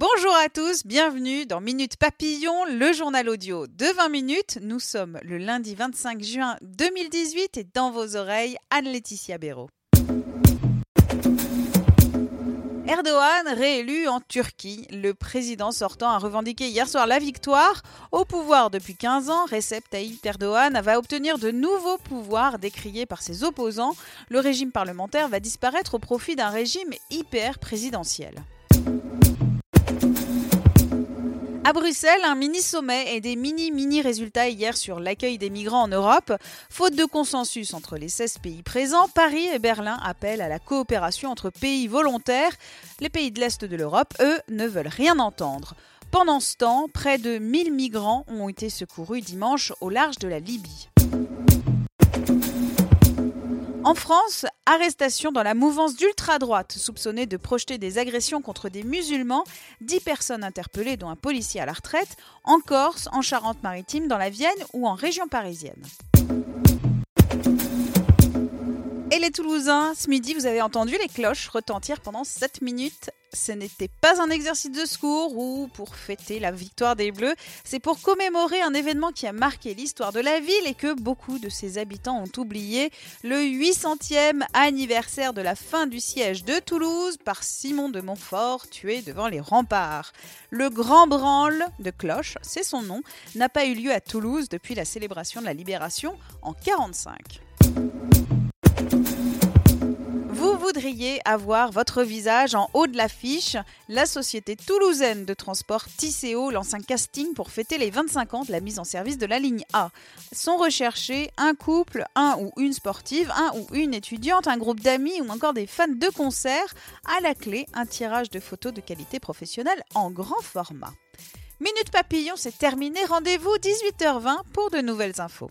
Bonjour à tous, bienvenue dans Minute Papillon, le journal audio de 20 minutes. Nous sommes le lundi 25 juin 2018 et dans vos oreilles, Anne-Laetitia Béraud. Erdogan réélu en Turquie. Le président sortant a revendiqué hier soir la victoire. Au pouvoir depuis 15 ans, Recep Tayyip Erdogan va obtenir de nouveaux pouvoirs décriés par ses opposants. Le régime parlementaire va disparaître au profit d'un régime hyper présidentiel. À Bruxelles, un mini-sommet et des mini-mini résultats hier sur l'accueil des migrants en Europe. Faute de consensus entre les 16 pays présents, Paris et Berlin appellent à la coopération entre pays volontaires. Les pays de l'Est de l'Europe, eux, ne veulent rien entendre. Pendant ce temps, près de 1000 migrants ont été secourus dimanche au large de la Libye. En France, arrestation dans la mouvance d'ultra-droite soupçonnée de projeter des agressions contre des musulmans, 10 personnes interpellées dont un policier à la retraite, en Corse, en Charente-Maritime, dans la Vienne ou en région parisienne. Les Toulousains, ce midi, vous avez entendu les cloches retentir pendant 7 minutes. Ce n'était pas un exercice de secours ou pour fêter la victoire des Bleus, c'est pour commémorer un événement qui a marqué l'histoire de la ville et que beaucoup de ses habitants ont oublié, le 800e anniversaire de la fin du siège de Toulouse par Simon de Montfort, tué devant les remparts. Le grand branle de cloche, c'est son nom, n'a pas eu lieu à Toulouse depuis la célébration de la libération en 1945. Voudriez avoir votre visage en haut de l'affiche La société toulousaine de transport Tisséo lance un casting pour fêter les 25 ans de la mise en service de la ligne A. Sont recherchés un couple, un ou une sportive, un ou une étudiante, un groupe d'amis ou encore des fans de concert. À la clé, un tirage de photos de qualité professionnelle en grand format. Minute Papillon, c'est terminé. Rendez-vous 18h20 pour de nouvelles infos.